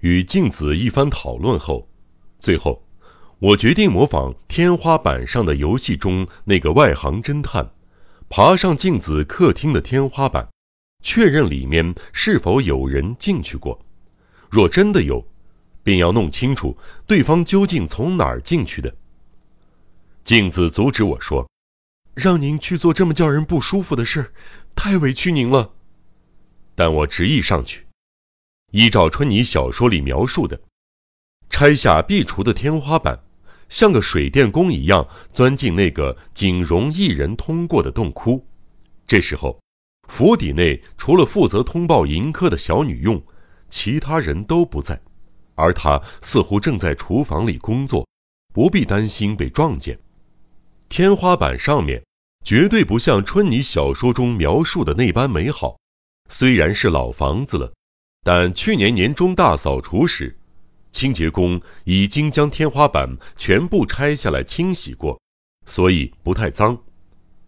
与镜子一番讨论后，最后，我决定模仿天花板上的游戏中那个外行侦探，爬上镜子客厅的天花板，确认里面是否有人进去过。若真的有，便要弄清楚对方究竟从哪儿进去的。镜子阻止我说：“让您去做这么叫人不舒服的事，太委屈您了。”但我执意上去。依照春泥小说里描述的，拆下壁橱的天花板，像个水电工一样钻进那个仅容一人通过的洞窟。这时候，府邸内除了负责通报迎客的小女佣，其他人都不在，而他似乎正在厨房里工作，不必担心被撞见。天花板上面绝对不像春泥小说中描述的那般美好，虽然是老房子了。但去年年中大扫除时，清洁工已经将天花板全部拆下来清洗过，所以不太脏。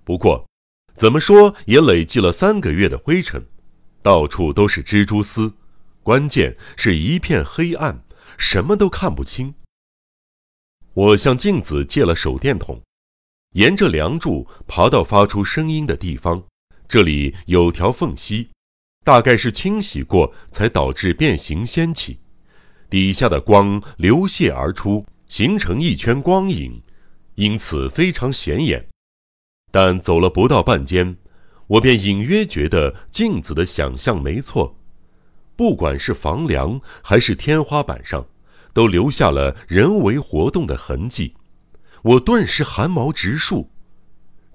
不过，怎么说也累积了三个月的灰尘，到处都是蜘蛛丝，关键是一片黑暗，什么都看不清。我向镜子借了手电筒，沿着梁柱爬到发出声音的地方，这里有条缝隙。大概是清洗过，才导致变形掀起，底下的光流泻而出，形成一圈光影，因此非常显眼。但走了不到半间，我便隐约觉得镜子的想象没错，不管是房梁还是天花板上，都留下了人为活动的痕迹。我顿时寒毛直竖，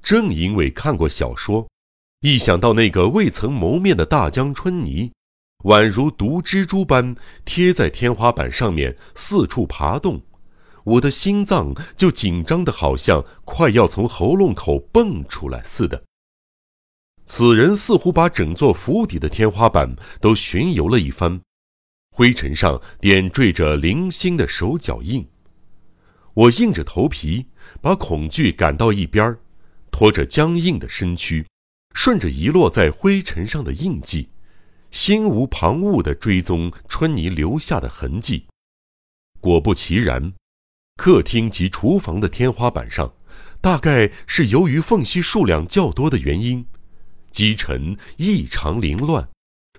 正因为看过小说。一想到那个未曾谋面的大江春泥，宛如毒蜘蛛般贴在天花板上面四处爬动，我的心脏就紧张的好像快要从喉咙口蹦出来似的。此人似乎把整座府邸的天花板都巡游了一番，灰尘上点缀着零星的手脚印。我硬着头皮把恐惧赶到一边，拖着僵硬的身躯。顺着遗落在灰尘上的印记，心无旁骛地追踪春泥留下的痕迹。果不其然，客厅及厨房的天花板上，大概是由于缝隙数量较多的原因，积尘异常凌乱，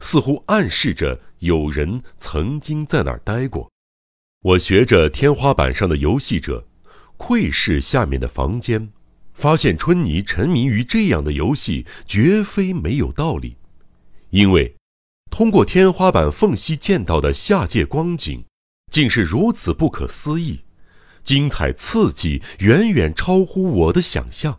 似乎暗示着有人曾经在那儿待过。我学着天花板上的游戏者，窥视下面的房间。发现春泥沉迷于这样的游戏，绝非没有道理，因为通过天花板缝隙见到的下界光景，竟是如此不可思议、精彩刺激，远远超乎我的想象。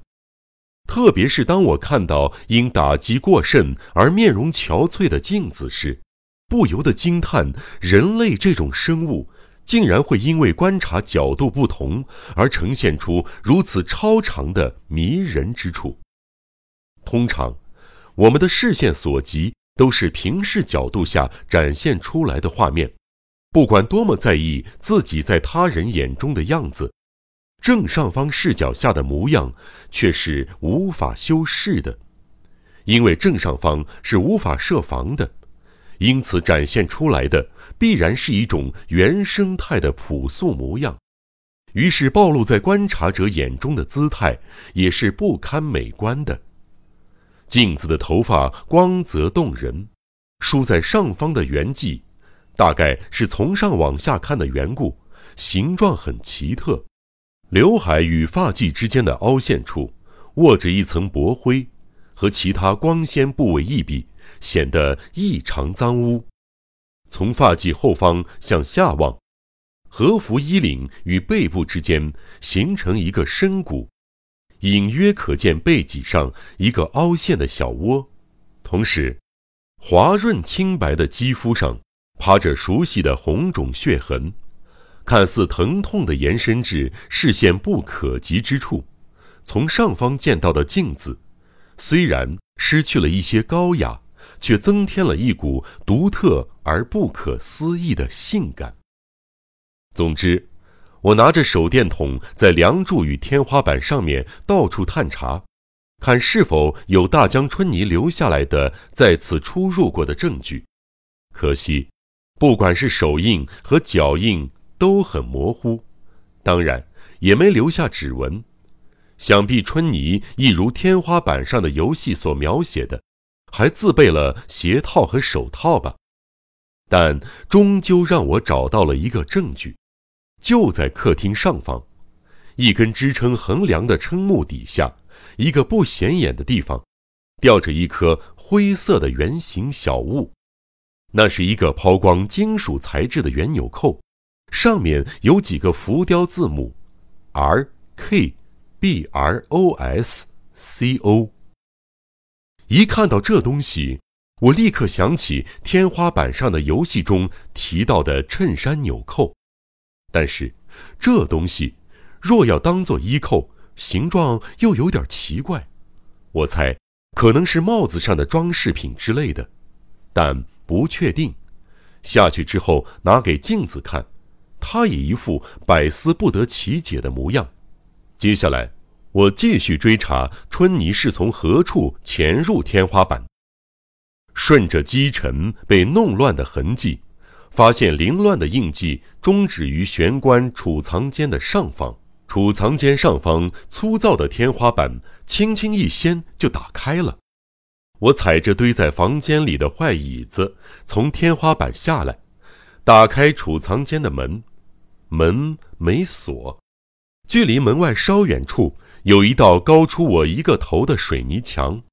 特别是当我看到因打击过甚而面容憔悴的镜子时，不由得惊叹：人类这种生物。竟然会因为观察角度不同而呈现出如此超长的迷人之处。通常，我们的视线所及都是平视角度下展现出来的画面，不管多么在意自己在他人眼中的样子，正上方视角下的模样却是无法修饰的，因为正上方是无法设防的。因此，展现出来的必然是一种原生态的朴素模样，于是暴露在观察者眼中的姿态也是不堪美观的。镜子的头发光泽动人，梳在上方的圆髻，大概是从上往下看的缘故，形状很奇特。刘海与发髻之间的凹陷处，握着一层薄灰，和其他光鲜部位一比。显得异常脏污。从发髻后方向下望，和服衣领与背部之间形成一个深谷，隐约可见背脊上一个凹陷的小窝。同时，滑润清白的肌肤上趴着熟悉的红肿血痕，看似疼痛的延伸至视线不可及之处。从上方见到的镜子，虽然失去了一些高雅。却增添了一股独特而不可思议的性感。总之，我拿着手电筒在梁柱与天花板上面到处探查，看是否有大江春泥留下来的在此出入过的证据。可惜，不管是手印和脚印都很模糊，当然也没留下指纹。想必春泥一如天花板上的游戏所描写的，还自备了鞋套和手套吧。但终究让我找到了一个证据，就在客厅上方，一根支撑横梁的撑木底下，一个不显眼的地方，吊着一颗灰色的圆形小物。那是一个抛光金属材质的圆纽扣，上面有几个浮雕字母，R K B R O S C O。一看到这东西，我立刻想起天花板上的游戏中提到的衬衫纽扣。但是，这东西若要当做衣扣，形状又有点奇怪。我猜可能是帽子上的装饰品之类的，但。不确定，下去之后拿给镜子看，他也一副百思不得其解的模样。接下来，我继续追查春泥是从何处潜入天花板，顺着积尘被弄乱的痕迹，发现凌乱的印记终止于玄关储藏间的上方。储藏间上方粗糙的天花板轻轻一掀就打开了。我踩着堆在房间里的坏椅子，从天花板下来，打开储藏间的门，门没锁。距离门外稍远处有一道高出我一个头的水泥墙。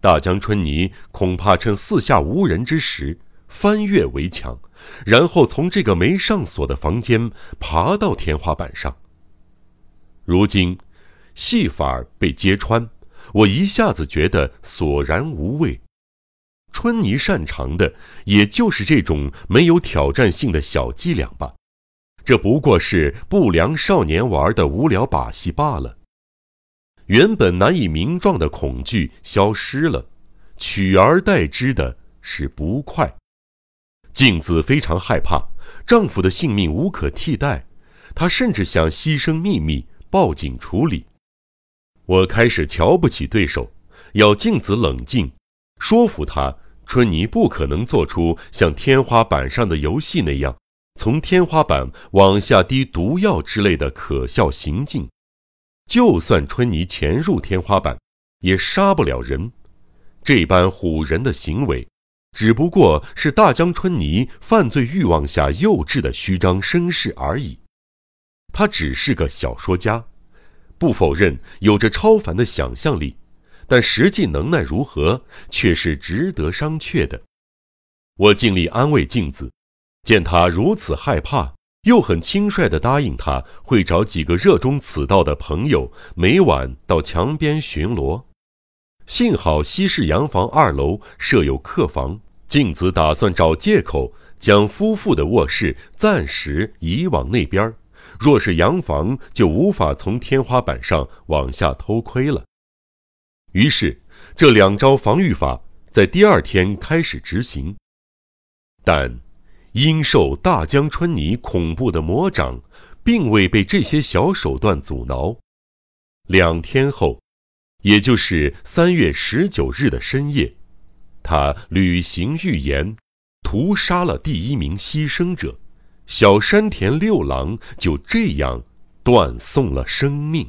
大江春泥恐怕趁四下无人之时翻越围墙，然后从这个没上锁的房间爬到天花板上。如今，戏法被揭穿。我一下子觉得索然无味。春泥擅长的也就是这种没有挑战性的小伎俩吧，这不过是不良少年玩的无聊把戏罢了。原本难以名状的恐惧消失了，取而代之的是不快。镜子非常害怕丈夫的性命无可替代，她甚至想牺牲秘密报警处理。我开始瞧不起对手，要镜子冷静，说服他春泥不可能做出像天花板上的游戏那样，从天花板往下滴毒药之类的可笑行径。就算春泥潜入天花板，也杀不了人。这般唬人的行为，只不过是大江春泥犯罪欲望下幼稚的虚张声势而已。他只是个小说家。不否认有着超凡的想象力，但实际能耐如何却是值得商榷的。我尽力安慰镜子，见他如此害怕，又很轻率地答应他会找几个热衷此道的朋友，每晚到墙边巡逻。幸好西式洋房二楼设有客房，镜子打算找借口将夫妇的卧室暂时移往那边。若是洋房，就无法从天花板上往下偷窥了。于是，这两招防御法在第二天开始执行。但，因受大江春泥恐怖的魔掌，并未被这些小手段阻挠。两天后，也就是三月十九日的深夜，他履行预言，屠杀了第一名牺牲者。小山田六郎就这样断送了生命。